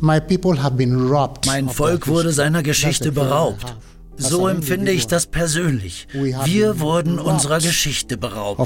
Mein Volk wurde seiner Geschichte beraubt. So empfinde ich das persönlich. Wir wurden unserer Geschichte beraubt.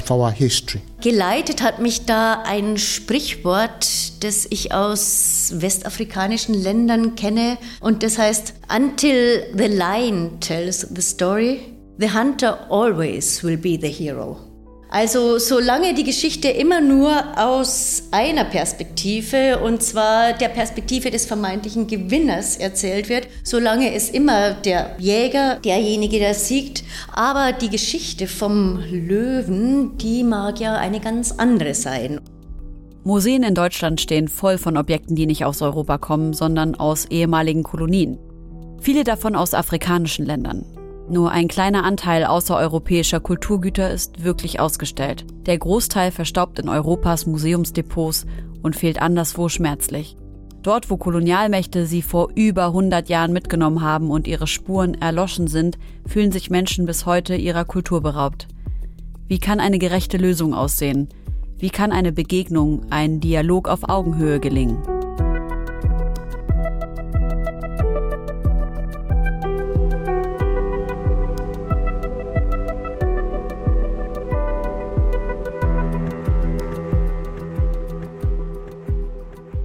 Geleitet hat mich da ein Sprichwort, das ich aus westafrikanischen Ländern kenne und das heißt, Until the lion tells the story, the hunter always will be the hero. Also solange die Geschichte immer nur aus einer Perspektive, und zwar der Perspektive des vermeintlichen Gewinners erzählt wird, solange ist immer der Jäger derjenige, der siegt. Aber die Geschichte vom Löwen, die mag ja eine ganz andere sein. Museen in Deutschland stehen voll von Objekten, die nicht aus Europa kommen, sondern aus ehemaligen Kolonien. Viele davon aus afrikanischen Ländern. Nur ein kleiner Anteil außereuropäischer Kulturgüter ist wirklich ausgestellt. Der Großteil verstaubt in Europas Museumsdepots und fehlt anderswo schmerzlich. Dort, wo Kolonialmächte sie vor über 100 Jahren mitgenommen haben und ihre Spuren erloschen sind, fühlen sich Menschen bis heute ihrer Kultur beraubt. Wie kann eine gerechte Lösung aussehen? Wie kann eine Begegnung, ein Dialog auf Augenhöhe gelingen?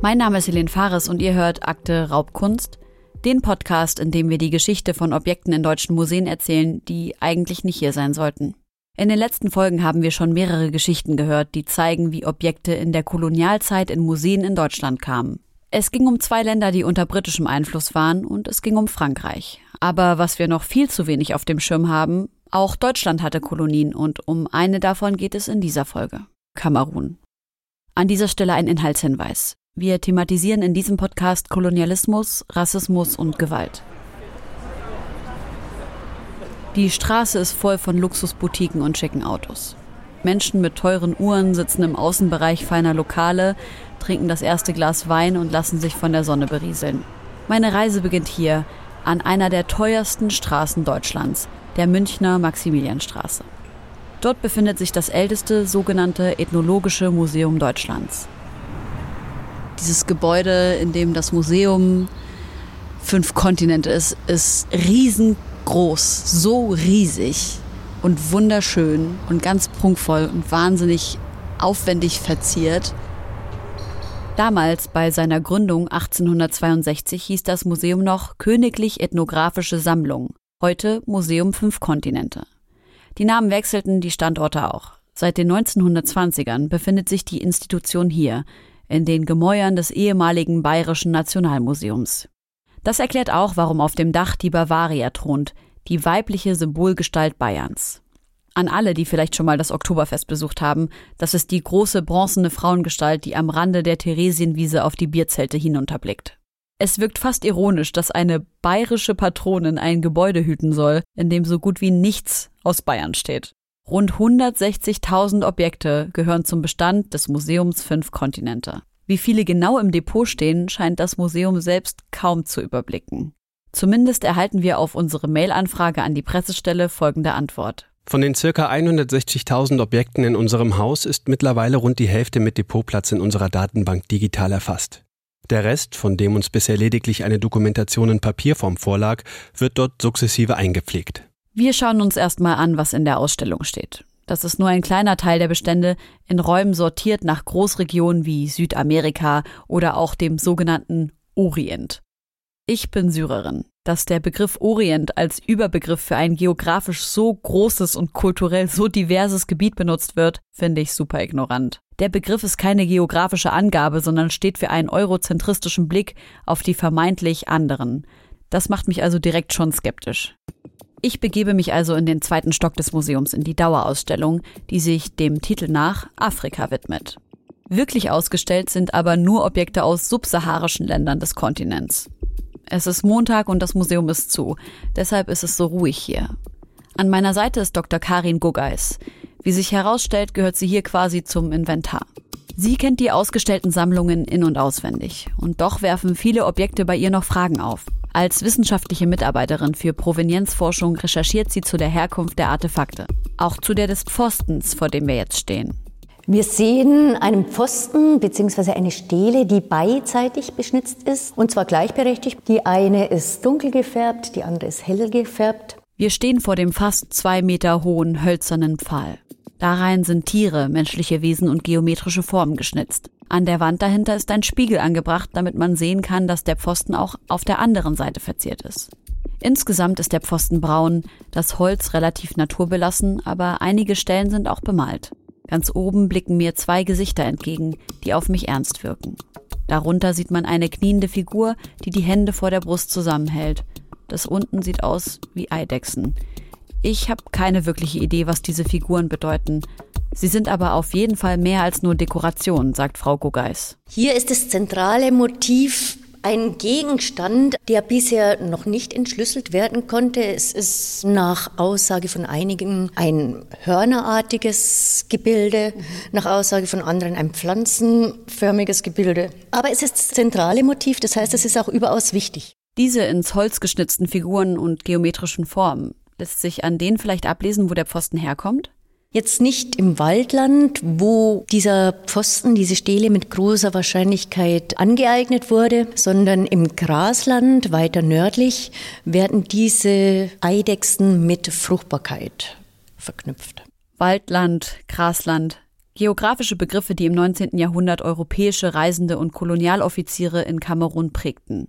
Mein Name ist Helene Fares und ihr hört Akte Raubkunst, den Podcast, in dem wir die Geschichte von Objekten in deutschen Museen erzählen, die eigentlich nicht hier sein sollten. In den letzten Folgen haben wir schon mehrere Geschichten gehört, die zeigen, wie Objekte in der Kolonialzeit in Museen in Deutschland kamen. Es ging um zwei Länder, die unter britischem Einfluss waren, und es ging um Frankreich. Aber was wir noch viel zu wenig auf dem Schirm haben, auch Deutschland hatte Kolonien und um eine davon geht es in dieser Folge. Kamerun. An dieser Stelle ein Inhaltshinweis. Wir thematisieren in diesem Podcast Kolonialismus, Rassismus und Gewalt. Die Straße ist voll von Luxusboutiquen und schicken Autos. Menschen mit teuren Uhren sitzen im Außenbereich feiner Lokale, trinken das erste Glas Wein und lassen sich von der Sonne berieseln. Meine Reise beginnt hier, an einer der teuersten Straßen Deutschlands, der Münchner Maximilianstraße. Dort befindet sich das älteste sogenannte Ethnologische Museum Deutschlands. Dieses Gebäude, in dem das Museum fünf Kontinente ist, ist riesengroß, so riesig und wunderschön und ganz prunkvoll und wahnsinnig aufwendig verziert. Damals bei seiner Gründung 1862 hieß das Museum noch Königlich Ethnographische Sammlung, heute Museum Fünf Kontinente. Die Namen wechselten, die Standorte auch. Seit den 1920ern befindet sich die Institution hier, in den Gemäuern des ehemaligen Bayerischen Nationalmuseums. Das erklärt auch, warum auf dem Dach die Bavaria thront, die weibliche Symbolgestalt Bayerns. An alle, die vielleicht schon mal das Oktoberfest besucht haben, das ist die große bronzene Frauengestalt, die am Rande der Theresienwiese auf die Bierzelte hinunterblickt. Es wirkt fast ironisch, dass eine bayerische Patronin ein Gebäude hüten soll, in dem so gut wie nichts aus Bayern steht. Rund 160.000 Objekte gehören zum Bestand des Museums Fünf Kontinente. Wie viele genau im Depot stehen, scheint das Museum selbst kaum zu überblicken. Zumindest erhalten wir auf unsere Mail-Anfrage an die Pressestelle folgende Antwort. Von den ca. 160.000 Objekten in unserem Haus ist mittlerweile rund die Hälfte mit Depotplatz in unserer Datenbank digital erfasst. Der Rest, von dem uns bisher lediglich eine Dokumentation in Papierform vorlag, wird dort sukzessive eingepflegt. Wir schauen uns erstmal an, was in der Ausstellung steht. Das ist nur ein kleiner Teil der Bestände, in Räumen sortiert nach Großregionen wie Südamerika oder auch dem sogenannten Orient. Ich bin Syrerin. Dass der Begriff Orient als Überbegriff für ein geografisch so großes und kulturell so diverses Gebiet benutzt wird, finde ich super ignorant. Der Begriff ist keine geografische Angabe, sondern steht für einen eurozentristischen Blick auf die vermeintlich anderen. Das macht mich also direkt schon skeptisch. Ich begebe mich also in den zweiten Stock des Museums in die Dauerausstellung, die sich dem Titel nach Afrika widmet. Wirklich ausgestellt sind aber nur Objekte aus subsaharischen Ländern des Kontinents. Es ist Montag und das Museum ist zu, deshalb ist es so ruhig hier. An meiner Seite ist Dr. Karin Guggeis. Wie sich herausstellt, gehört sie hier quasi zum Inventar. Sie kennt die ausgestellten Sammlungen in und auswendig. Und doch werfen viele Objekte bei ihr noch Fragen auf. Als wissenschaftliche Mitarbeiterin für Provenienzforschung recherchiert sie zu der Herkunft der Artefakte, auch zu der des Pfostens, vor dem wir jetzt stehen. Wir sehen einen Pfosten bzw. eine Stele, die beidseitig beschnitzt ist und zwar gleichberechtigt. Die eine ist dunkel gefärbt, die andere ist hell gefärbt. Wir stehen vor dem fast zwei Meter hohen hölzernen Pfahl. Darein sind Tiere, menschliche Wesen und geometrische Formen geschnitzt. An der Wand dahinter ist ein Spiegel angebracht, damit man sehen kann, dass der Pfosten auch auf der anderen Seite verziert ist. Insgesamt ist der Pfosten braun, das Holz relativ naturbelassen, aber einige Stellen sind auch bemalt. Ganz oben blicken mir zwei Gesichter entgegen, die auf mich ernst wirken. Darunter sieht man eine kniende Figur, die die Hände vor der Brust zusammenhält. Das unten sieht aus wie Eidechsen. Ich habe keine wirkliche Idee, was diese Figuren bedeuten. Sie sind aber auf jeden Fall mehr als nur Dekoration, sagt Frau Guggeis. Hier ist das zentrale Motiv ein Gegenstand, der bisher noch nicht entschlüsselt werden konnte. Es ist nach Aussage von einigen ein hörnerartiges Gebilde, nach Aussage von anderen ein pflanzenförmiges Gebilde. Aber es ist das zentrale Motiv, das heißt, es ist auch überaus wichtig. Diese ins Holz geschnitzten Figuren und geometrischen Formen, lässt sich an denen vielleicht ablesen, wo der Pfosten herkommt? Jetzt nicht im Waldland, wo dieser Pfosten, diese Stele mit großer Wahrscheinlichkeit angeeignet wurde, sondern im Grasland weiter nördlich werden diese Eidechsen mit Fruchtbarkeit verknüpft. Waldland, Grasland, geografische Begriffe, die im 19. Jahrhundert europäische Reisende und Kolonialoffiziere in Kamerun prägten.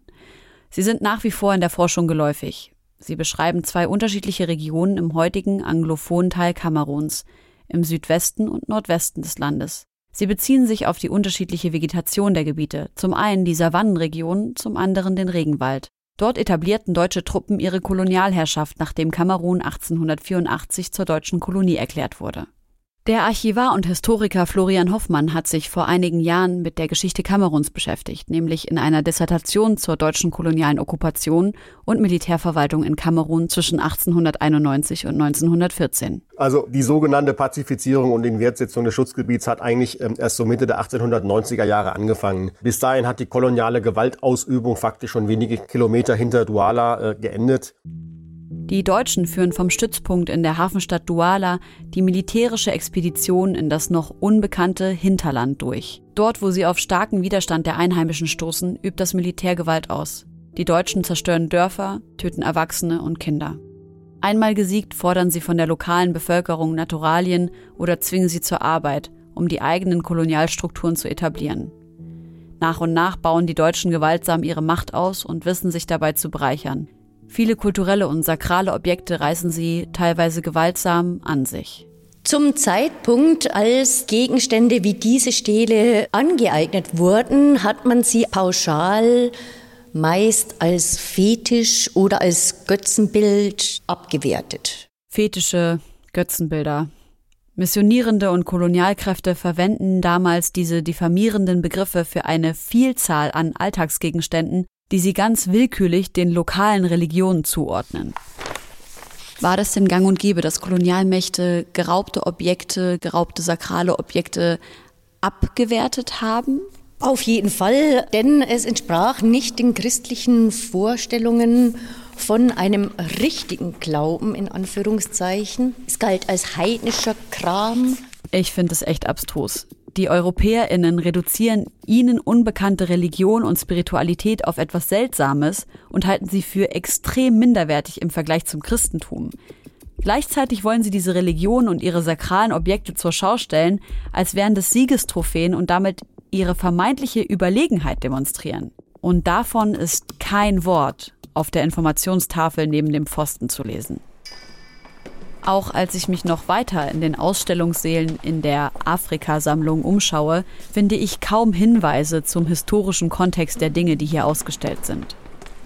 Sie sind nach wie vor in der Forschung geläufig. Sie beschreiben zwei unterschiedliche Regionen im heutigen anglophonen Teil Kameruns, im Südwesten und Nordwesten des Landes. Sie beziehen sich auf die unterschiedliche Vegetation der Gebiete, zum einen die Savannenregion, zum anderen den Regenwald. Dort etablierten deutsche Truppen ihre Kolonialherrschaft, nachdem Kamerun 1884 zur deutschen Kolonie erklärt wurde. Der Archivar und Historiker Florian Hoffmann hat sich vor einigen Jahren mit der Geschichte Kameruns beschäftigt, nämlich in einer Dissertation zur deutschen kolonialen Okkupation und Militärverwaltung in Kamerun zwischen 1891 und 1914. Also die sogenannte Pazifizierung und Inwertsetzung des Schutzgebiets hat eigentlich ähm, erst so Mitte der 1890er Jahre angefangen. Bis dahin hat die koloniale Gewaltausübung faktisch schon wenige Kilometer hinter Douala äh, geendet. Die Deutschen führen vom Stützpunkt in der Hafenstadt Douala die militärische Expedition in das noch unbekannte Hinterland durch. Dort, wo sie auf starken Widerstand der Einheimischen stoßen, übt das Militär Gewalt aus. Die Deutschen zerstören Dörfer, töten Erwachsene und Kinder. Einmal gesiegt fordern sie von der lokalen Bevölkerung Naturalien oder zwingen sie zur Arbeit, um die eigenen Kolonialstrukturen zu etablieren. Nach und nach bauen die Deutschen gewaltsam ihre Macht aus und wissen sich dabei zu bereichern. Viele kulturelle und sakrale Objekte reißen sie teilweise gewaltsam an sich. Zum Zeitpunkt, als Gegenstände wie diese Stele angeeignet wurden, hat man sie pauschal meist als Fetisch oder als Götzenbild abgewertet. Fetische Götzenbilder. Missionierende und Kolonialkräfte verwenden damals diese diffamierenden Begriffe für eine Vielzahl an Alltagsgegenständen, die sie ganz willkürlich den lokalen Religionen zuordnen. War das denn gang und gäbe, dass Kolonialmächte geraubte Objekte, geraubte sakrale Objekte abgewertet haben? Auf jeden Fall, denn es entsprach nicht den christlichen Vorstellungen von einem richtigen Glauben in Anführungszeichen. Es galt als heidnischer Kram. Ich finde es echt abstrus. Die EuropäerInnen reduzieren ihnen unbekannte Religion und Spiritualität auf etwas Seltsames und halten sie für extrem minderwertig im Vergleich zum Christentum. Gleichzeitig wollen sie diese Religion und ihre sakralen Objekte zur Schau stellen, als wären das Siegestrophäen und damit ihre vermeintliche Überlegenheit demonstrieren. Und davon ist kein Wort auf der Informationstafel neben dem Pfosten zu lesen. Auch als ich mich noch weiter in den Ausstellungssälen in der Afrika-Sammlung umschaue, finde ich kaum Hinweise zum historischen Kontext der Dinge, die hier ausgestellt sind.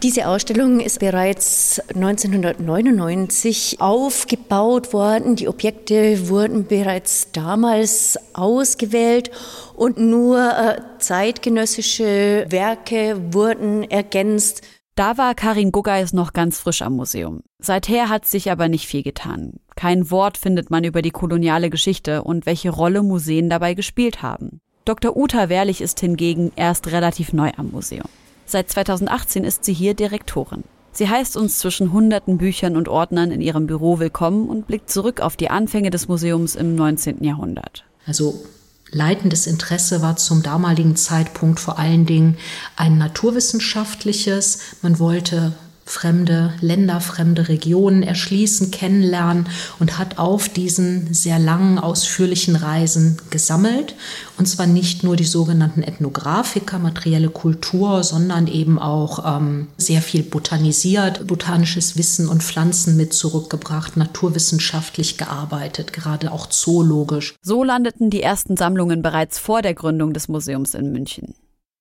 Diese Ausstellung ist bereits 1999 aufgebaut worden. Die Objekte wurden bereits damals ausgewählt und nur äh, zeitgenössische Werke wurden ergänzt. Da war Karin Guggeis noch ganz frisch am Museum. Seither hat sich aber nicht viel getan. Kein Wort findet man über die koloniale Geschichte und welche Rolle Museen dabei gespielt haben. Dr. Uta Wehrlich ist hingegen erst relativ neu am Museum. Seit 2018 ist sie hier Direktorin. Sie heißt uns zwischen hunderten Büchern und Ordnern in ihrem Büro willkommen und blickt zurück auf die Anfänge des Museums im 19. Jahrhundert. Also Leitendes Interesse war zum damaligen Zeitpunkt vor allen Dingen ein naturwissenschaftliches. Man wollte fremde Länder, fremde Regionen erschließen, kennenlernen und hat auf diesen sehr langen, ausführlichen Reisen gesammelt. Und zwar nicht nur die sogenannten Ethnographiker, materielle Kultur, sondern eben auch ähm, sehr viel botanisiert, botanisches Wissen und Pflanzen mit zurückgebracht, naturwissenschaftlich gearbeitet, gerade auch zoologisch. So landeten die ersten Sammlungen bereits vor der Gründung des Museums in München.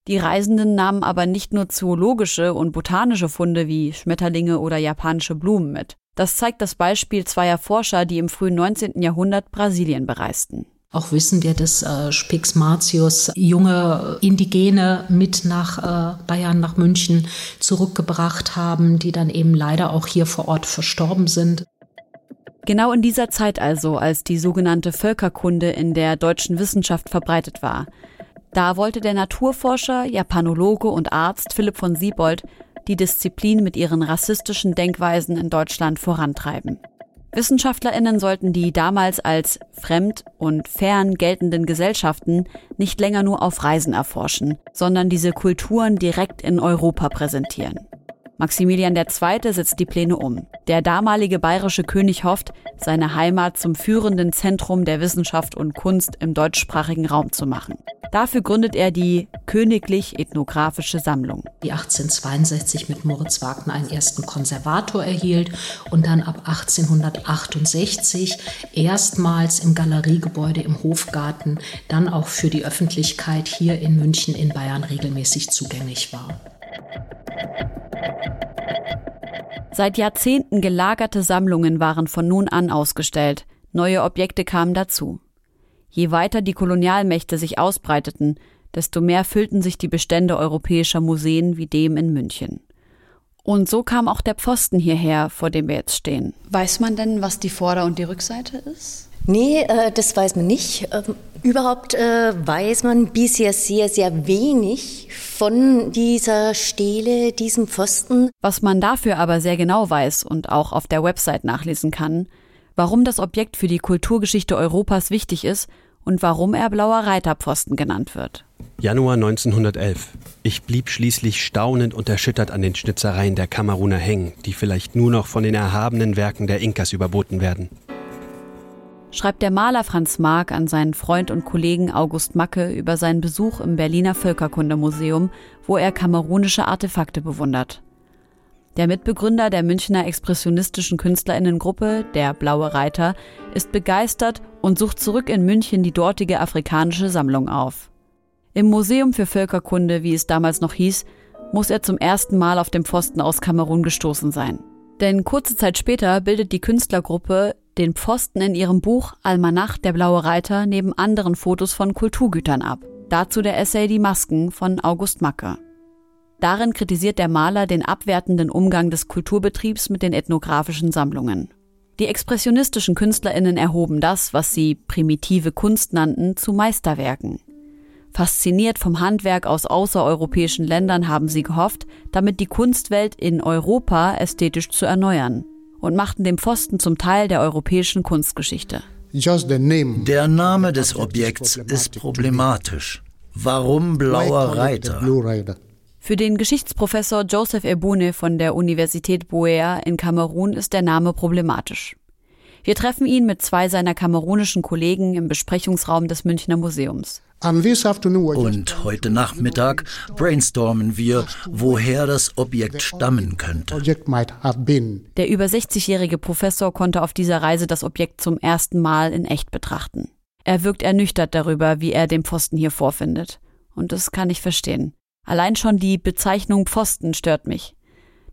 Die Reisenden nahmen aber nicht nur zoologische und botanische Funde wie Schmetterlinge oder japanische Blumen mit. Das zeigt das Beispiel zweier Forscher, die im frühen 19. Jahrhundert Brasilien bereisten. Auch wissen wir, dass äh, Spix Martius junge Indigene mit nach äh, Bayern, nach München zurückgebracht haben, die dann eben leider auch hier vor Ort verstorben sind. Genau in dieser Zeit also, als die sogenannte Völkerkunde in der deutschen Wissenschaft verbreitet war, da wollte der Naturforscher, Japanologe und Arzt Philipp von Siebold die Disziplin mit ihren rassistischen Denkweisen in Deutschland vorantreiben. Wissenschaftlerinnen sollten die damals als fremd und fern geltenden Gesellschaften nicht länger nur auf Reisen erforschen, sondern diese Kulturen direkt in Europa präsentieren. Maximilian II. setzt die Pläne um. Der damalige bayerische König hofft, seine Heimat zum führenden Zentrum der Wissenschaft und Kunst im deutschsprachigen Raum zu machen. Dafür gründet er die Königlich Ethnographische Sammlung. Die 1862 mit Moritz Wagner einen ersten Konservator erhielt und dann ab 1868 erstmals im Galeriegebäude im Hofgarten, dann auch für die Öffentlichkeit hier in München in Bayern regelmäßig zugänglich war. Seit Jahrzehnten gelagerte Sammlungen waren von nun an ausgestellt, neue Objekte kamen dazu. Je weiter die Kolonialmächte sich ausbreiteten, desto mehr füllten sich die Bestände europäischer Museen wie dem in München. Und so kam auch der Pfosten hierher, vor dem wir jetzt stehen. Weiß man denn, was die Vorder- und die Rückseite ist? Nee, äh, das weiß man nicht. Ähm, überhaupt äh, weiß man bisher sehr, sehr wenig von dieser Stele, diesem Pfosten. Was man dafür aber sehr genau weiß und auch auf der Website nachlesen kann, warum das Objekt für die Kulturgeschichte Europas wichtig ist und warum er blauer Reiterpfosten genannt wird. Januar 1911. Ich blieb schließlich staunend und erschüttert an den Schnitzereien der Kameruner hängen, die vielleicht nur noch von den erhabenen Werken der Inkas überboten werden schreibt der Maler Franz Mark an seinen Freund und Kollegen August Macke über seinen Besuch im Berliner Völkerkundemuseum, wo er kamerunische Artefakte bewundert. Der Mitbegründer der Münchner expressionistischen Künstlerinnengruppe, der Blaue Reiter, ist begeistert und sucht zurück in München die dortige afrikanische Sammlung auf. Im Museum für Völkerkunde, wie es damals noch hieß, muss er zum ersten Mal auf dem Pfosten aus Kamerun gestoßen sein. Denn kurze Zeit später bildet die Künstlergruppe den Pfosten in ihrem Buch Almanach der blaue Reiter neben anderen Fotos von Kulturgütern ab. Dazu der Essay Die Masken von August Macke. Darin kritisiert der Maler den abwertenden Umgang des Kulturbetriebs mit den ethnografischen Sammlungen. Die expressionistischen Künstlerinnen erhoben das, was sie primitive Kunst nannten, zu Meisterwerken. Fasziniert vom Handwerk aus außereuropäischen Ländern haben sie gehofft, damit die Kunstwelt in Europa ästhetisch zu erneuern und machten den Pfosten zum Teil der europäischen Kunstgeschichte. Der Name des Objekts ist problematisch. Warum blauer Reiter? Für den Geschichtsprofessor Joseph Ebune von der Universität Buea in Kamerun ist der Name problematisch. Wir treffen ihn mit zwei seiner kamerunischen Kollegen im Besprechungsraum des Münchner Museums. Und heute Nachmittag brainstormen wir, woher das Objekt stammen könnte. Der über 60-jährige Professor konnte auf dieser Reise das Objekt zum ersten Mal in echt betrachten. Er wirkt ernüchtert darüber, wie er den Pfosten hier vorfindet. Und das kann ich verstehen. Allein schon die Bezeichnung Pfosten stört mich.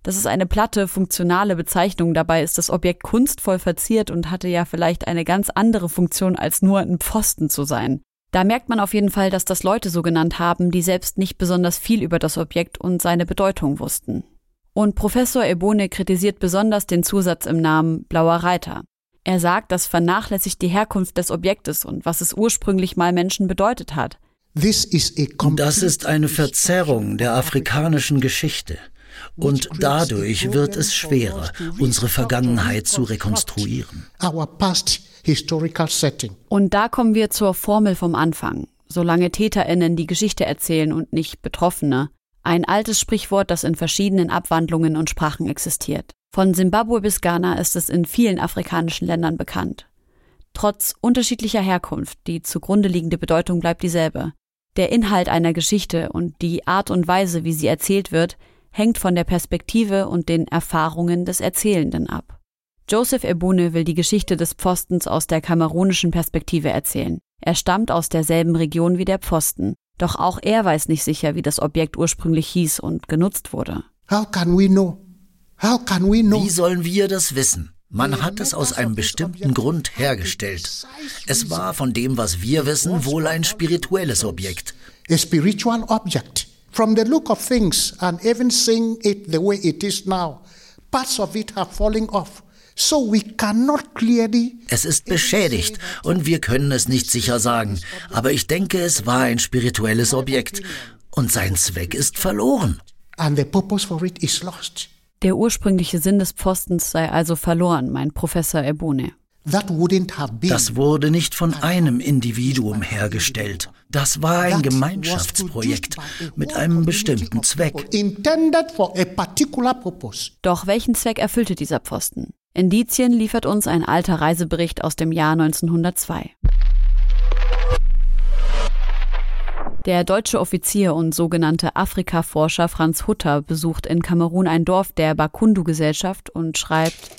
Das ist eine platte, funktionale Bezeichnung. Dabei ist das Objekt kunstvoll verziert und hatte ja vielleicht eine ganz andere Funktion, als nur ein Pfosten zu sein. Da merkt man auf jeden Fall, dass das Leute so genannt haben, die selbst nicht besonders viel über das Objekt und seine Bedeutung wussten. Und Professor Ebone kritisiert besonders den Zusatz im Namen Blauer Reiter. Er sagt, das vernachlässigt die Herkunft des Objektes und was es ursprünglich mal Menschen bedeutet hat. Das ist eine Verzerrung der afrikanischen Geschichte. Und dadurch wird es schwerer, unsere Vergangenheit zu rekonstruieren. Und da kommen wir zur Formel vom Anfang. Solange TäterInnen die Geschichte erzählen und nicht Betroffene. Ein altes Sprichwort, das in verschiedenen Abwandlungen und Sprachen existiert. Von Simbabwe bis Ghana ist es in vielen afrikanischen Ländern bekannt. Trotz unterschiedlicher Herkunft, die zugrunde liegende Bedeutung bleibt dieselbe. Der Inhalt einer Geschichte und die Art und Weise, wie sie erzählt wird, hängt von der Perspektive und den Erfahrungen des Erzählenden ab. Joseph Ebune will die Geschichte des Pfostens aus der kamerunischen Perspektive erzählen. Er stammt aus derselben Region wie der Pfosten, doch auch er weiß nicht sicher, wie das Objekt ursprünglich hieß und genutzt wurde. How can we know? How can we know? Wie sollen wir das wissen? Man hat es aus einem bestimmten Grund hergestellt. Es war von dem, was wir wissen, wohl ein spirituelles Objekt. A spiritual object. From the look of things and even seeing it the way it is now, parts of it have fallen off. So we cannot clearly es ist beschädigt und wir können es nicht sicher sagen, aber ich denke, es war ein spirituelles Objekt und sein Zweck ist verloren. And the purpose for it is lost. Der ursprüngliche Sinn des Postens sei also verloren, mein Professor Ebune. Das wurde nicht von einem Individuum hergestellt. Das war ein Gemeinschaftsprojekt mit einem bestimmten Zweck. Doch welchen Zweck erfüllte dieser Pfosten? Indizien liefert uns ein alter Reisebericht aus dem Jahr 1902. Der deutsche Offizier und sogenannte Afrika-Forscher Franz Hutter besucht in Kamerun ein Dorf der Bakundu-Gesellschaft und schreibt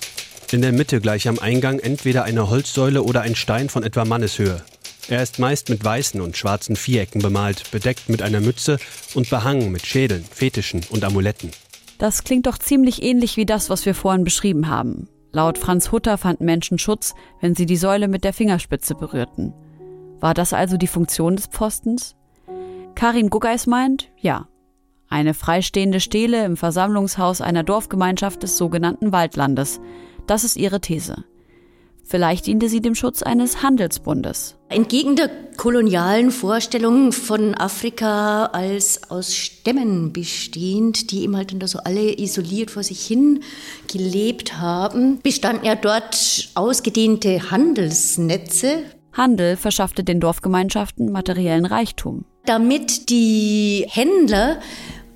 In der Mitte gleich am Eingang entweder eine Holzsäule oder ein Stein von etwa Manneshöhe. Er ist meist mit weißen und schwarzen Vierecken bemalt, bedeckt mit einer Mütze und behangen mit Schädeln, Fetischen und Amuletten. Das klingt doch ziemlich ähnlich wie das, was wir vorhin beschrieben haben. Laut Franz Hutter fanden Menschen Schutz, wenn sie die Säule mit der Fingerspitze berührten. War das also die Funktion des Pfostens? Karin Guggeis meint, ja. Eine freistehende Stele im Versammlungshaus einer Dorfgemeinschaft des sogenannten Waldlandes. Das ist ihre These. Vielleicht diente sie dem Schutz eines Handelsbundes. Entgegen der kolonialen Vorstellung von Afrika als aus Stämmen bestehend, die eben halt so alle isoliert vor sich hin gelebt haben, bestanden ja dort ausgedehnte Handelsnetze. Handel verschaffte den Dorfgemeinschaften materiellen Reichtum damit die Händler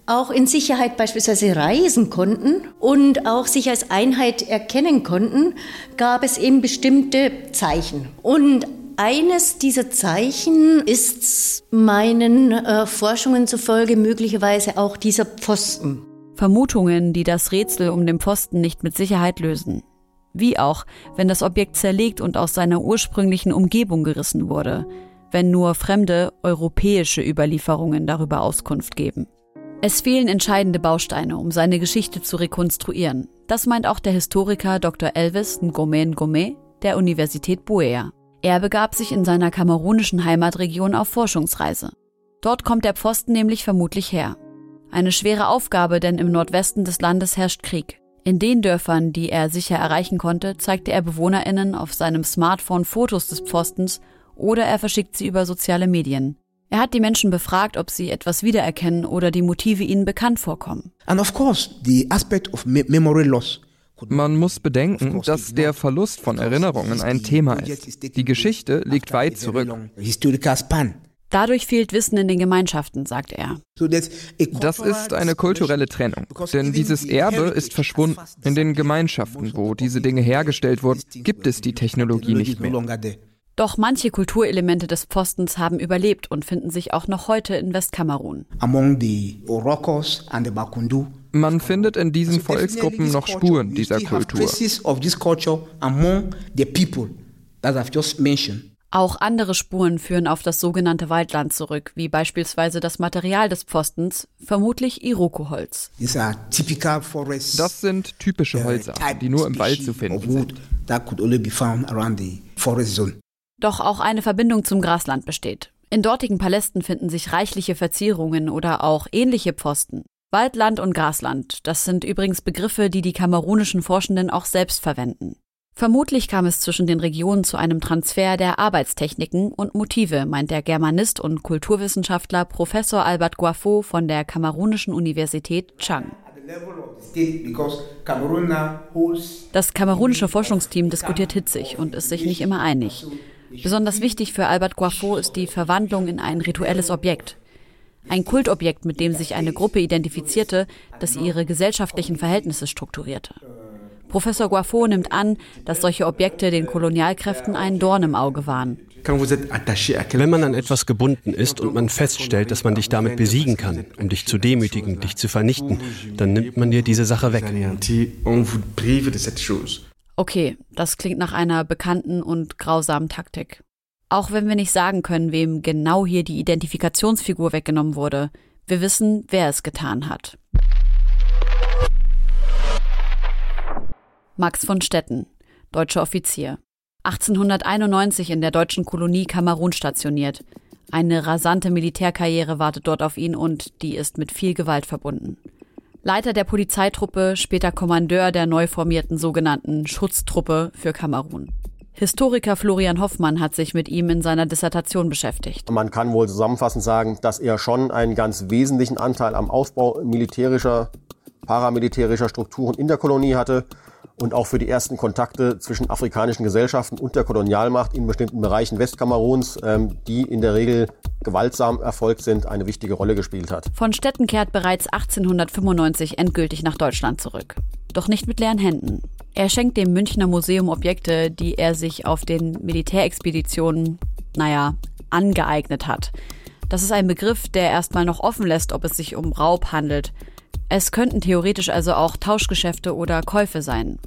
auch in Sicherheit beispielsweise reisen konnten und auch sich als Einheit erkennen konnten, gab es eben bestimmte Zeichen. Und eines dieser Zeichen ist meinen äh, Forschungen zufolge möglicherweise auch dieser Pfosten. Vermutungen, die das Rätsel um den Pfosten nicht mit Sicherheit lösen. Wie auch, wenn das Objekt zerlegt und aus seiner ursprünglichen Umgebung gerissen wurde wenn nur fremde europäische Überlieferungen darüber Auskunft geben. Es fehlen entscheidende Bausteine, um seine Geschichte zu rekonstruieren. Das meint auch der Historiker Dr. Elvis Ngome Ngome der Universität Buea. Er begab sich in seiner kamerunischen Heimatregion auf Forschungsreise. Dort kommt der Pfosten nämlich vermutlich her. Eine schwere Aufgabe, denn im Nordwesten des Landes herrscht Krieg. In den Dörfern, die er sicher erreichen konnte, zeigte er Bewohnerinnen auf seinem Smartphone Fotos des Pfostens oder er verschickt sie über soziale Medien. Er hat die Menschen befragt, ob sie etwas wiedererkennen oder die Motive ihnen bekannt vorkommen. And of course, the aspect of memory loss man muss bedenken, dass der Verlust von Erinnerungen ein Thema ist. Die Geschichte liegt weit zurück. Dadurch fehlt Wissen in den Gemeinschaften, sagt er. Das ist eine kulturelle Trennung, denn dieses Erbe ist verschwunden. In den Gemeinschaften, wo diese Dinge hergestellt wurden, gibt es die Technologie nicht mehr. Doch manche Kulturelemente des Pfostens haben überlebt und finden sich auch noch heute in Westkamerun. Man findet in diesen Volksgruppen noch Spuren dieser Kultur. Auch andere Spuren führen auf das sogenannte Waldland zurück, wie beispielsweise das Material des Pfostens, vermutlich Iroko-Holz. Das sind typische Holzer, die nur im Wald zu finden sind. Doch auch eine Verbindung zum Grasland besteht. In dortigen Palästen finden sich reichliche Verzierungen oder auch ähnliche Pfosten. Waldland und Grasland, das sind übrigens Begriffe, die die kamerunischen Forschenden auch selbst verwenden. Vermutlich kam es zwischen den Regionen zu einem Transfer der Arbeitstechniken und Motive, meint der Germanist und Kulturwissenschaftler Professor Albert Guafo von der Kamerunischen Universität Chang. Das kamerunische Forschungsteam diskutiert hitzig und ist sich nicht immer einig. Besonders wichtig für Albert Guafo ist die Verwandlung in ein rituelles Objekt. Ein Kultobjekt, mit dem sich eine Gruppe identifizierte, das ihre gesellschaftlichen Verhältnisse strukturierte. Professor Guafo nimmt an, dass solche Objekte den Kolonialkräften ein Dorn im Auge waren. Wenn man an etwas gebunden ist und man feststellt, dass man dich damit besiegen kann, um dich zu demütigen, dich zu vernichten, dann nimmt man dir diese Sache weg. Okay, das klingt nach einer bekannten und grausamen Taktik. Auch wenn wir nicht sagen können, wem genau hier die Identifikationsfigur weggenommen wurde, wir wissen, wer es getan hat. Max von Stetten, deutscher Offizier. 1891 in der deutschen Kolonie Kamerun stationiert. Eine rasante Militärkarriere wartet dort auf ihn und die ist mit viel Gewalt verbunden. Leiter der Polizeitruppe, später Kommandeur der neu formierten sogenannten Schutztruppe für Kamerun. Historiker Florian Hoffmann hat sich mit ihm in seiner Dissertation beschäftigt. Man kann wohl zusammenfassend sagen, dass er schon einen ganz wesentlichen Anteil am Aufbau militärischer, paramilitärischer Strukturen in der Kolonie hatte und auch für die ersten Kontakte zwischen afrikanischen Gesellschaften und der Kolonialmacht in bestimmten Bereichen Westkameruns, ähm, die in der Regel gewaltsam erfolgt sind, eine wichtige Rolle gespielt hat. Von Stetten kehrt bereits 1895 endgültig nach Deutschland zurück. Doch nicht mit leeren Händen. Er schenkt dem Münchner Museum Objekte, die er sich auf den Militärexpeditionen, naja, angeeignet hat. Das ist ein Begriff, der erstmal noch offen lässt, ob es sich um Raub handelt. Es könnten theoretisch also auch Tauschgeschäfte oder Käufe sein.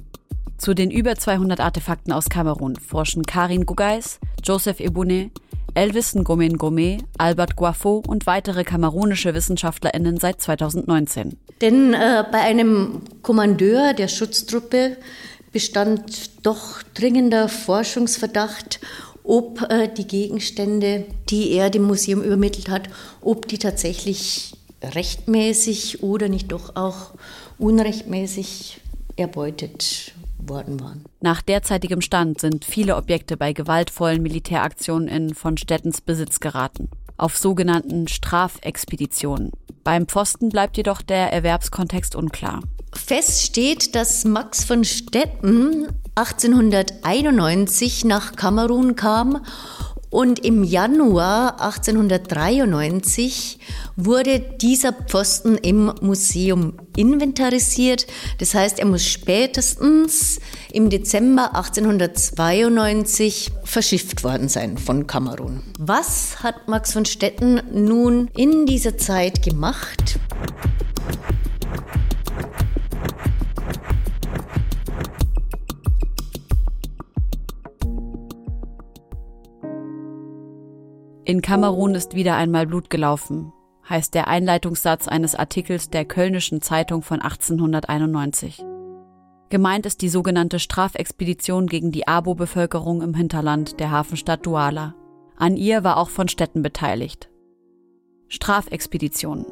Zu den über 200 Artefakten aus Kamerun forschen Karin Gugais, Joseph Ebune, Elvis Ngomen Gome, Albert Guafo und weitere kamerunische WissenschaftlerInnen seit 2019. Denn äh, bei einem Kommandeur der Schutztruppe bestand doch dringender Forschungsverdacht, ob äh, die Gegenstände, die er dem Museum übermittelt hat, ob die tatsächlich rechtmäßig oder nicht doch auch unrechtmäßig erbeutet worden waren. Nach derzeitigem Stand sind viele Objekte bei gewaltvollen Militäraktionen in von Stettens Besitz geraten. Auf sogenannten Strafexpeditionen. Beim Pfosten bleibt jedoch der Erwerbskontext unklar. Fest steht, dass Max von Stetten 1891 nach Kamerun kam und im Januar 1893 wurde dieser Pfosten im Museum inventarisiert. Das heißt, er muss spätestens im Dezember 1892 verschifft worden sein von Kamerun. Was hat Max von Stetten nun in dieser Zeit gemacht? In Kamerun ist wieder einmal Blut gelaufen, heißt der Einleitungssatz eines Artikels der Kölnischen Zeitung von 1891. Gemeint ist die sogenannte Strafexpedition gegen die Abo-Bevölkerung im Hinterland der Hafenstadt Douala. An ihr war auch von Städten beteiligt. Strafexpedition.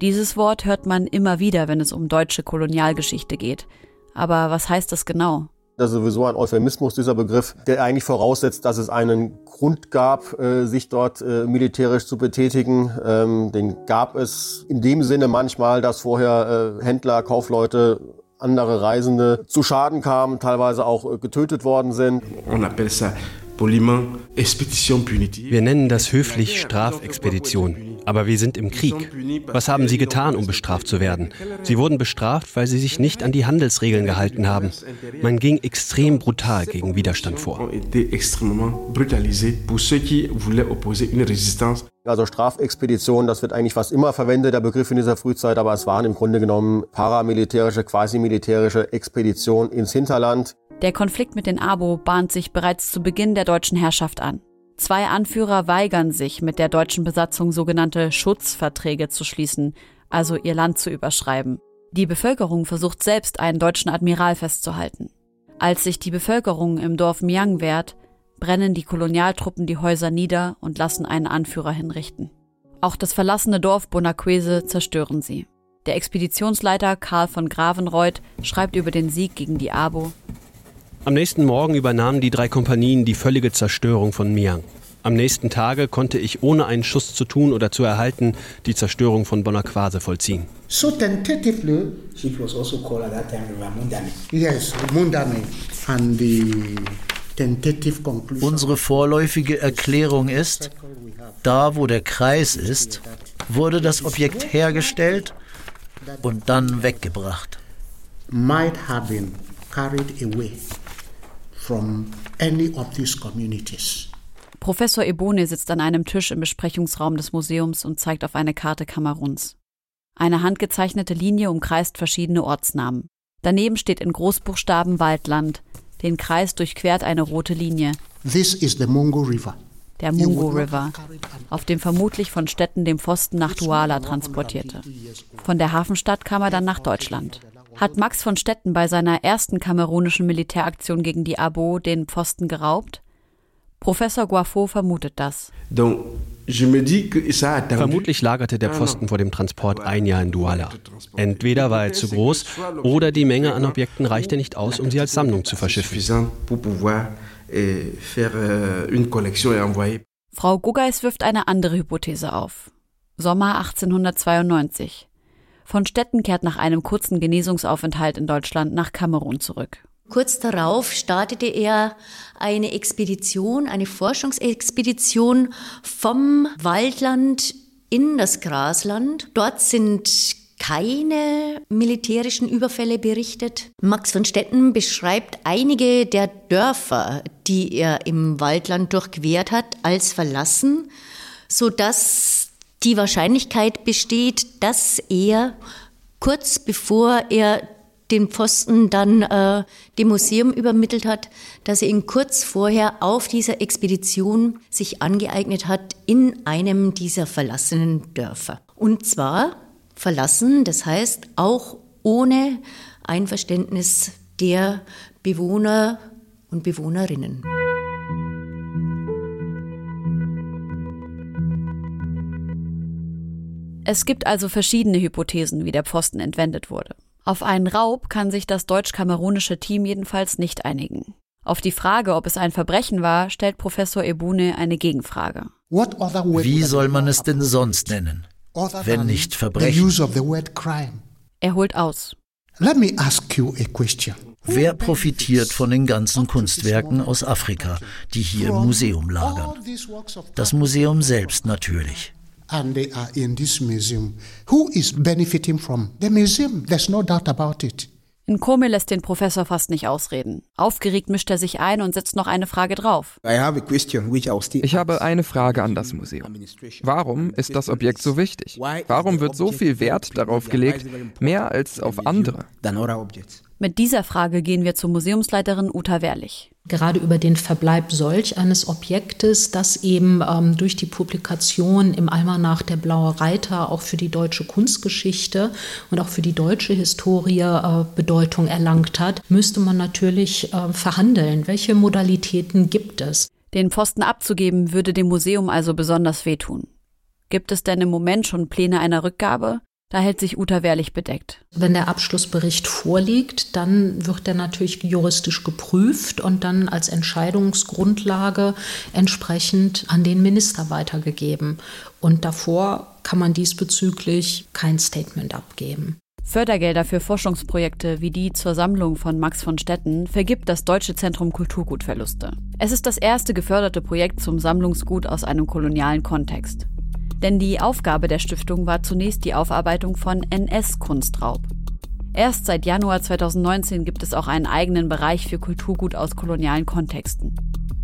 Dieses Wort hört man immer wieder, wenn es um deutsche Kolonialgeschichte geht. Aber was heißt das genau? Das ist sowieso ein Euphemismus, dieser Begriff, der eigentlich voraussetzt, dass es einen Grund gab, äh, sich dort äh, militärisch zu betätigen. Ähm, den gab es in dem Sinne manchmal, dass vorher äh, Händler, Kaufleute, andere Reisende zu Schaden kamen, teilweise auch getötet worden sind. Wir nennen das höflich Strafexpedition. Aber wir sind im Krieg. Was haben Sie getan, um bestraft zu werden? Sie wurden bestraft, weil Sie sich nicht an die Handelsregeln gehalten haben. Man ging extrem brutal gegen Widerstand vor. Also Strafexpedition, das wird eigentlich fast immer verwendet, der Begriff in dieser Frühzeit, aber es waren im Grunde genommen paramilitärische, quasi-militärische Expeditionen ins Hinterland. Der Konflikt mit den Abo bahnt sich bereits zu Beginn der deutschen Herrschaft an. Zwei Anführer weigern sich, mit der deutschen Besatzung sogenannte Schutzverträge zu schließen, also ihr Land zu überschreiben. Die Bevölkerung versucht selbst, einen deutschen Admiral festzuhalten. Als sich die Bevölkerung im Dorf Miang wehrt, brennen die Kolonialtruppen die Häuser nieder und lassen einen Anführer hinrichten. Auch das verlassene Dorf Bonaquese zerstören sie. Der Expeditionsleiter Karl von Gravenreuth schreibt über den Sieg gegen die Abo am nächsten Morgen übernahmen die drei Kompanien die völlige Zerstörung von Miang. Am nächsten Tage konnte ich ohne einen Schuss zu tun oder zu erhalten die Zerstörung von Bonacquase vollziehen. So tentatively, she was also called at that time Mundane. Yes, Mundane. And the tentative conclusion. Unsere vorläufige Erklärung ist, da wo der Kreis ist, wurde das Objekt hergestellt und dann weggebracht. Might have been carried away from any of these communities. Professor Ebone sitzt an einem Tisch im Besprechungsraum des Museums und zeigt auf eine Karte Kameruns. Eine handgezeichnete Linie umkreist verschiedene Ortsnamen. Daneben steht in Großbuchstaben Waldland. Den Kreis durchquert eine rote Linie. This is the Mungo River. Der Mungo River, auf dem vermutlich von Städten dem Pfosten nach Douala transportierte. Von der Hafenstadt kam er dann nach Deutschland. Hat Max von Stetten bei seiner ersten kamerunischen Militäraktion gegen die Abo den Pfosten geraubt? Professor Guafo vermutet das. Vermutlich lagerte der Pfosten vor dem Transport ein Jahr in Douala. Entweder war er zu groß oder die Menge an Objekten reichte nicht aus, um sie als Sammlung zu verschiffen. Frau Guggeis wirft eine andere Hypothese auf. Sommer 1892. Von Stetten kehrt nach einem kurzen Genesungsaufenthalt in Deutschland nach Kamerun zurück. Kurz darauf startete er eine Expedition, eine Forschungsexpedition vom Waldland in das Grasland. Dort sind keine militärischen Überfälle berichtet. Max von Stetten beschreibt einige der Dörfer, die er im Waldland durchquert hat, als verlassen, so dass die Wahrscheinlichkeit besteht, dass er kurz bevor er den Pfosten dann äh, dem Museum übermittelt hat, dass er ihn kurz vorher auf dieser Expedition sich angeeignet hat in einem dieser verlassenen Dörfer. Und zwar verlassen, das heißt auch ohne Einverständnis der Bewohner und Bewohnerinnen. Es gibt also verschiedene Hypothesen, wie der Pfosten entwendet wurde. Auf einen Raub kann sich das deutsch-kamerunische Team jedenfalls nicht einigen. Auf die Frage, ob es ein Verbrechen war, stellt Professor Ebune eine Gegenfrage. Wie soll man es denn sonst nennen, wenn nicht Verbrechen? Er holt aus. Wer profitiert von den ganzen Kunstwerken aus Afrika, die hier im Museum lagern? Das Museum selbst natürlich and they are in this museum. Who is benefiting from the museum? There's no doubt about it. Nkome lässt den Professor fast nicht ausreden. Aufgeregt mischt er sich ein und setzt noch eine Frage drauf. Ich habe eine Frage an das Museum. Warum ist das Objekt so wichtig? Warum wird so viel Wert darauf gelegt, mehr als auf andere? Mit dieser Frage gehen wir zur Museumsleiterin Uta Wehrlich gerade über den Verbleib solch eines Objektes, das eben ähm, durch die Publikation im Almanach der Blaue Reiter auch für die deutsche Kunstgeschichte und auch für die deutsche Historie äh, Bedeutung erlangt hat, müsste man natürlich äh, verhandeln. Welche Modalitäten gibt es? Den Pfosten abzugeben würde dem Museum also besonders wehtun. Gibt es denn im Moment schon Pläne einer Rückgabe? Da hält sich Uta Wehrlich bedeckt. Wenn der Abschlussbericht vorliegt, dann wird er natürlich juristisch geprüft und dann als Entscheidungsgrundlage entsprechend an den Minister weitergegeben. Und davor kann man diesbezüglich kein Statement abgeben. Fördergelder für Forschungsprojekte wie die zur Sammlung von Max von Stetten vergibt das Deutsche Zentrum Kulturgutverluste. Es ist das erste geförderte Projekt zum Sammlungsgut aus einem kolonialen Kontext. Denn die Aufgabe der Stiftung war zunächst die Aufarbeitung von NS-Kunstraub. Erst seit Januar 2019 gibt es auch einen eigenen Bereich für Kulturgut aus kolonialen Kontexten.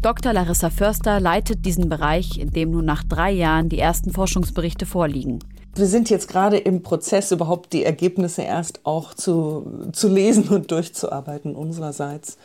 Dr. Larissa Förster leitet diesen Bereich, in dem nun nach drei Jahren die ersten Forschungsberichte vorliegen. Wir sind jetzt gerade im Prozess, überhaupt die Ergebnisse erst auch zu, zu lesen und durchzuarbeiten unsererseits.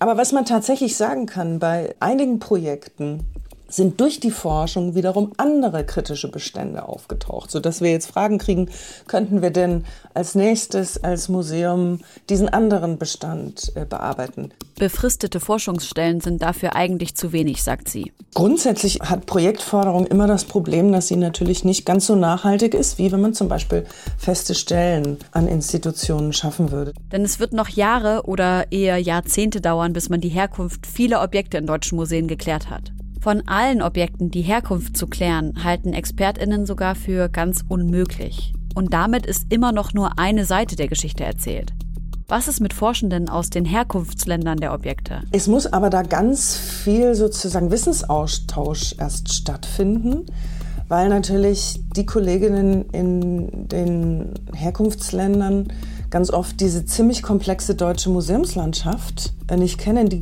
Aber was man tatsächlich sagen kann, bei einigen Projekten sind durch die Forschung wiederum andere kritische Bestände aufgetaucht, sodass wir jetzt Fragen kriegen, könnten wir denn als nächstes als Museum diesen anderen Bestand äh, bearbeiten? Befristete Forschungsstellen sind dafür eigentlich zu wenig, sagt sie. Grundsätzlich hat Projektförderung immer das Problem, dass sie natürlich nicht ganz so nachhaltig ist, wie wenn man zum Beispiel feste Stellen an Institutionen schaffen würde. Denn es wird noch Jahre oder eher Jahrzehnte dauern, bis man die Herkunft vieler Objekte in deutschen Museen geklärt hat. Von allen Objekten die Herkunft zu klären, halten Expertinnen sogar für ganz unmöglich. Und damit ist immer noch nur eine Seite der Geschichte erzählt. Was ist mit Forschenden aus den Herkunftsländern der Objekte? Es muss aber da ganz viel sozusagen Wissensaustausch erst stattfinden, weil natürlich die Kolleginnen in den Herkunftsländern ganz oft diese ziemlich komplexe deutsche Museumslandschaft nicht kennen. Die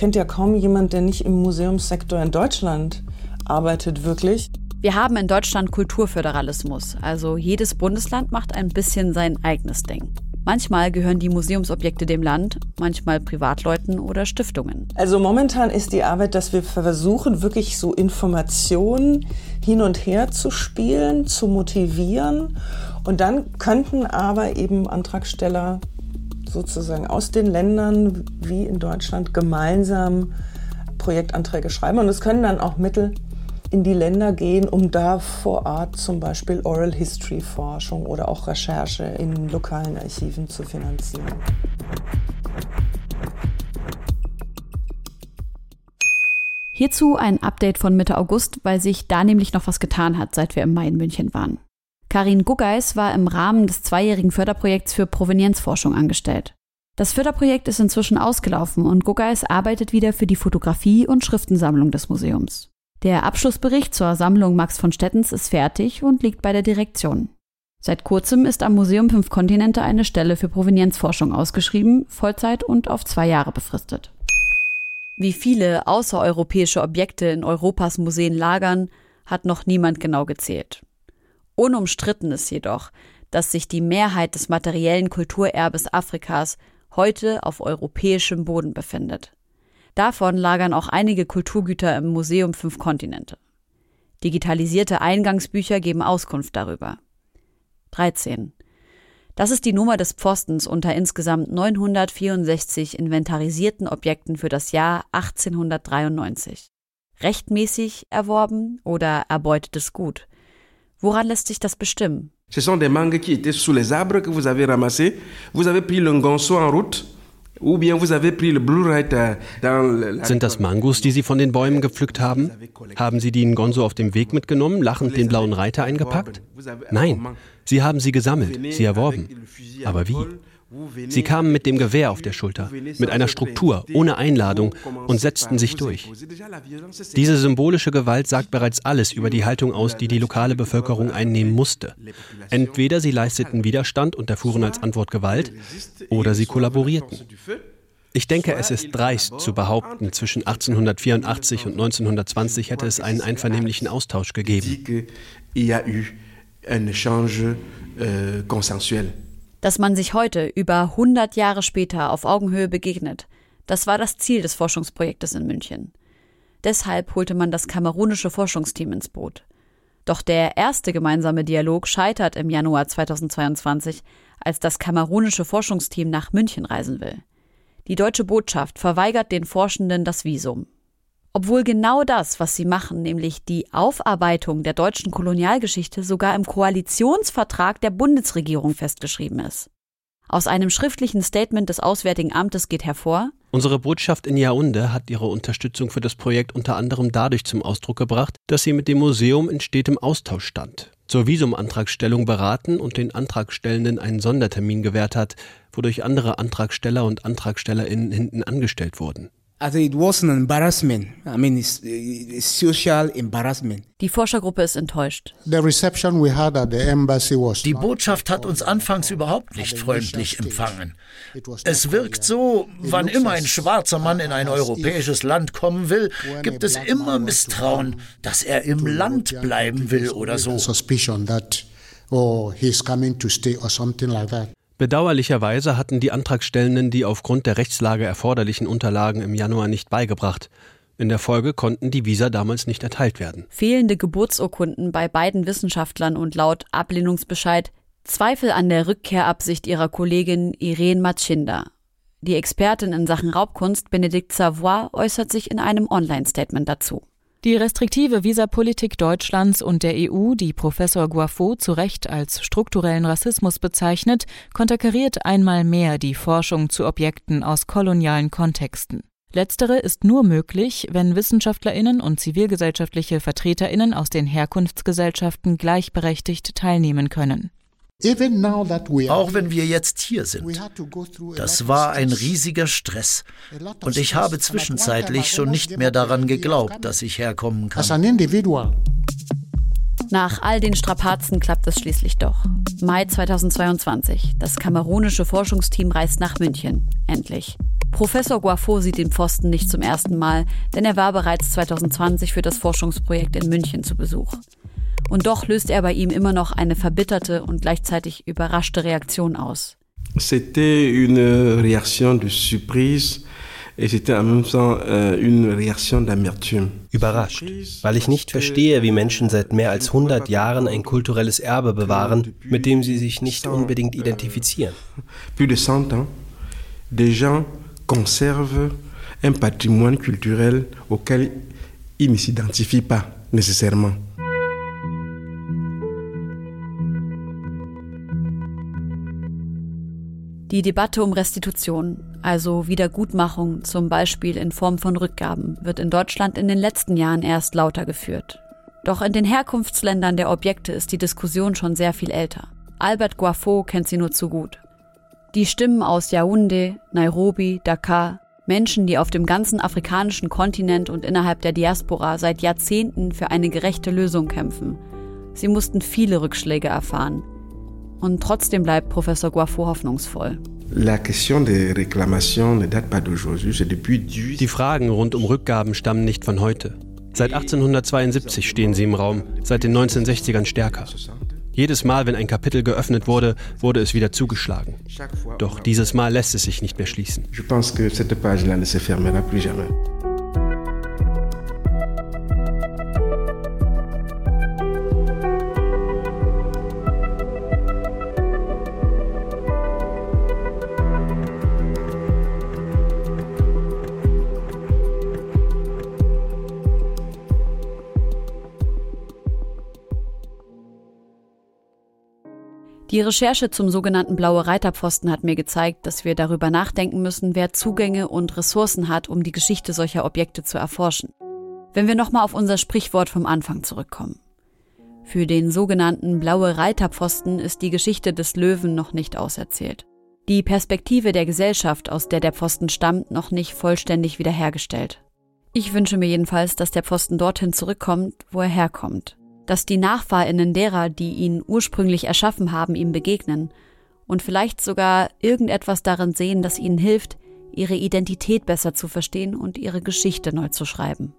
kennt ja kaum jemand, der nicht im Museumssektor in Deutschland arbeitet, wirklich. Wir haben in Deutschland Kulturföderalismus, also jedes Bundesland macht ein bisschen sein eigenes Ding. Manchmal gehören die Museumsobjekte dem Land, manchmal Privatleuten oder Stiftungen. Also momentan ist die Arbeit, dass wir versuchen, wirklich so Informationen hin und her zu spielen, zu motivieren. Und dann könnten aber eben Antragsteller sozusagen aus den Ländern wie in Deutschland gemeinsam Projektanträge schreiben. Und es können dann auch Mittel in die Länder gehen, um da vor Ort zum Beispiel Oral History Forschung oder auch Recherche in lokalen Archiven zu finanzieren. Hierzu ein Update von Mitte August, weil sich da nämlich noch was getan hat, seit wir im Mai in München waren. Karin Guggeis war im Rahmen des zweijährigen Förderprojekts für Provenienzforschung angestellt. Das Förderprojekt ist inzwischen ausgelaufen und Guggeis arbeitet wieder für die Fotografie- und Schriftensammlung des Museums. Der Abschlussbericht zur Sammlung Max von Stettens ist fertig und liegt bei der Direktion. Seit kurzem ist am Museum Fünf Kontinente eine Stelle für Provenienzforschung ausgeschrieben, Vollzeit und auf zwei Jahre befristet. Wie viele außereuropäische Objekte in Europas Museen lagern, hat noch niemand genau gezählt. Unumstritten ist jedoch, dass sich die Mehrheit des materiellen Kulturerbes Afrikas heute auf europäischem Boden befindet. Davon lagern auch einige Kulturgüter im Museum Fünf Kontinente. Digitalisierte Eingangsbücher geben Auskunft darüber. 13. Das ist die Nummer des Pfostens unter insgesamt 964 inventarisierten Objekten für das Jahr 1893. Rechtmäßig erworben oder erbeutetes Gut? Woran lässt sich das bestimmen? Ce sont des mangues qui étaient sous les arbres que vous avez ramassés. Vous avez pris le gonceau en route. Sind das Mangos, die Sie von den Bäumen gepflückt haben? Haben Sie die in Gonzo auf dem Weg mitgenommen, lachend den blauen Reiter eingepackt? Nein, Sie haben sie gesammelt, sie erworben. Aber wie? Sie kamen mit dem Gewehr auf der Schulter, mit einer Struktur, ohne Einladung und setzten sich durch. Diese symbolische Gewalt sagt bereits alles über die Haltung aus, die die lokale Bevölkerung einnehmen musste. Entweder sie leisteten Widerstand und erfuhren als Antwort Gewalt, oder sie kollaborierten. Ich denke, es ist dreist zu behaupten, zwischen 1884 und 1920 hätte es einen einvernehmlichen Austausch gegeben. Dass man sich heute, über 100 Jahre später, auf Augenhöhe begegnet, das war das Ziel des Forschungsprojektes in München. Deshalb holte man das kamerunische Forschungsteam ins Boot. Doch der erste gemeinsame Dialog scheitert im Januar 2022, als das kamerunische Forschungsteam nach München reisen will. Die deutsche Botschaft verweigert den Forschenden das Visum. Obwohl genau das, was sie machen, nämlich die Aufarbeitung der deutschen Kolonialgeschichte, sogar im Koalitionsvertrag der Bundesregierung festgeschrieben ist. Aus einem schriftlichen Statement des Auswärtigen Amtes geht hervor, Unsere Botschaft in Yaounde hat ihre Unterstützung für das Projekt unter anderem dadurch zum Ausdruck gebracht, dass sie mit dem Museum in stetem Austausch stand, zur Visumantragstellung beraten und den Antragstellenden einen Sondertermin gewährt hat, wodurch andere Antragsteller und Antragstellerinnen hinten angestellt wurden. Also it was an embarrassment. I mean, it's, it's social embarrassment. Die Forschergruppe ist enttäuscht. The reception we had at the embassy was Die Botschaft hat uns anfangs überhaupt nicht freundlich empfangen. Es wirkt so, wann immer ein schwarzer Mann in ein europäisches Land kommen will, gibt es immer Misstrauen, dass er im Land bleiben will oder so. Bedauerlicherweise hatten die Antragstellenden die aufgrund der Rechtslage erforderlichen Unterlagen im Januar nicht beigebracht. In der Folge konnten die Visa damals nicht erteilt werden. Fehlende Geburtsurkunden bei beiden Wissenschaftlern und laut Ablehnungsbescheid Zweifel an der Rückkehrabsicht ihrer Kollegin Irene Machinda. Die Expertin in Sachen Raubkunst Benedikt Savoy äußert sich in einem Online-Statement dazu. Die restriktive Visapolitik Deutschlands und der EU, die Professor Guaffo zu Recht als strukturellen Rassismus bezeichnet, konterkariert einmal mehr die Forschung zu Objekten aus kolonialen Kontexten. Letztere ist nur möglich, wenn Wissenschaftlerinnen und zivilgesellschaftliche Vertreterinnen aus den Herkunftsgesellschaften gleichberechtigt teilnehmen können. Auch wenn wir jetzt hier sind. Das war ein riesiger Stress. Und ich habe zwischenzeitlich schon nicht mehr daran geglaubt, dass ich herkommen kann. Nach all den Strapazen klappt es schließlich doch. Mai 2022. Das kamerunische Forschungsteam reist nach München. Endlich. Professor Guafo sieht den Pfosten nicht zum ersten Mal, denn er war bereits 2020 für das Forschungsprojekt in München zu Besuch. Und doch löst er bei ihm immer noch eine verbitterte und gleichzeitig überraschte Reaktion aus. C'était une réaction de surprise euh. Überrascht, weil ich nicht verstehe, wie Menschen seit mehr als 100 Jahren ein kulturelles Erbe bewahren, mit dem sie sich nicht unbedingt identifizieren. Plus de 100 ans, des gens conservent un patrimoine culturel auquel ils ne s'identifient pas nécessairement. Die Debatte um Restitution, also Wiedergutmachung, zum Beispiel in Form von Rückgaben, wird in Deutschland in den letzten Jahren erst lauter geführt. Doch in den Herkunftsländern der Objekte ist die Diskussion schon sehr viel älter. Albert Guafo kennt sie nur zu gut. Die Stimmen aus Yaoundé, Nairobi, Dakar, Menschen, die auf dem ganzen afrikanischen Kontinent und innerhalb der Diaspora seit Jahrzehnten für eine gerechte Lösung kämpfen. Sie mussten viele Rückschläge erfahren. Und trotzdem bleibt Professor Guafo hoffnungsvoll. Die Fragen rund um Rückgaben stammen nicht von heute. Seit 1872 stehen sie im Raum, seit den 1960ern stärker. Jedes Mal, wenn ein Kapitel geöffnet wurde, wurde es wieder zugeschlagen. Doch dieses Mal lässt es sich nicht mehr schließen. Die Recherche zum sogenannten Blaue Reiterpfosten hat mir gezeigt, dass wir darüber nachdenken müssen, wer Zugänge und Ressourcen hat, um die Geschichte solcher Objekte zu erforschen. Wenn wir nochmal auf unser Sprichwort vom Anfang zurückkommen. Für den sogenannten Blaue Reiterpfosten ist die Geschichte des Löwen noch nicht auserzählt. Die Perspektive der Gesellschaft, aus der der Pfosten stammt, noch nicht vollständig wiederhergestellt. Ich wünsche mir jedenfalls, dass der Pfosten dorthin zurückkommt, wo er herkommt dass die Nachfahrinnen derer, die ihn ursprünglich erschaffen haben, ihm begegnen und vielleicht sogar irgendetwas darin sehen, das ihnen hilft, ihre Identität besser zu verstehen und ihre Geschichte neu zu schreiben.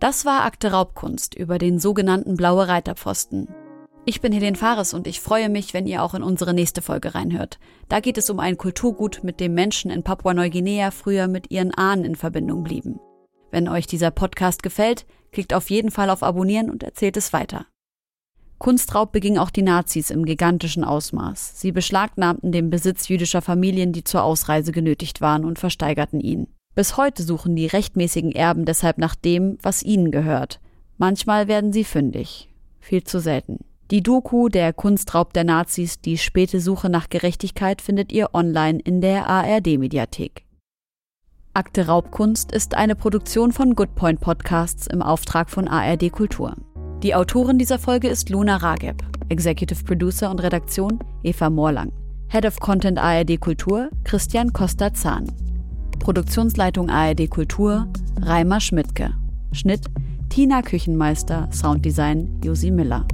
Das war Akte Raubkunst über den sogenannten Blaue Reiterpfosten. Ich bin Helene Fares und ich freue mich, wenn ihr auch in unsere nächste Folge reinhört. Da geht es um ein Kulturgut, mit dem Menschen in Papua-Neuguinea früher mit ihren Ahnen in Verbindung blieben. Wenn euch dieser Podcast gefällt, klickt auf jeden Fall auf Abonnieren und erzählt es weiter. Kunstraub beging auch die Nazis im gigantischen Ausmaß. Sie beschlagnahmten den Besitz jüdischer Familien, die zur Ausreise genötigt waren, und versteigerten ihn. Bis heute suchen die rechtmäßigen Erben deshalb nach dem, was ihnen gehört. Manchmal werden sie fündig. Viel zu selten. Die Doku Der Kunstraub der Nazis, die späte Suche nach Gerechtigkeit findet ihr online in der ARD-Mediathek. Akte Raubkunst ist eine Produktion von Goodpoint Podcasts im Auftrag von ARD Kultur. Die Autorin dieser Folge ist Luna Rageb, Executive Producer und Redaktion Eva Morlang, Head of Content ARD Kultur Christian Costa-Zahn, Produktionsleitung ARD Kultur Reimer Schmidtke, Schnitt Tina Küchenmeister, Sounddesign Josi Miller.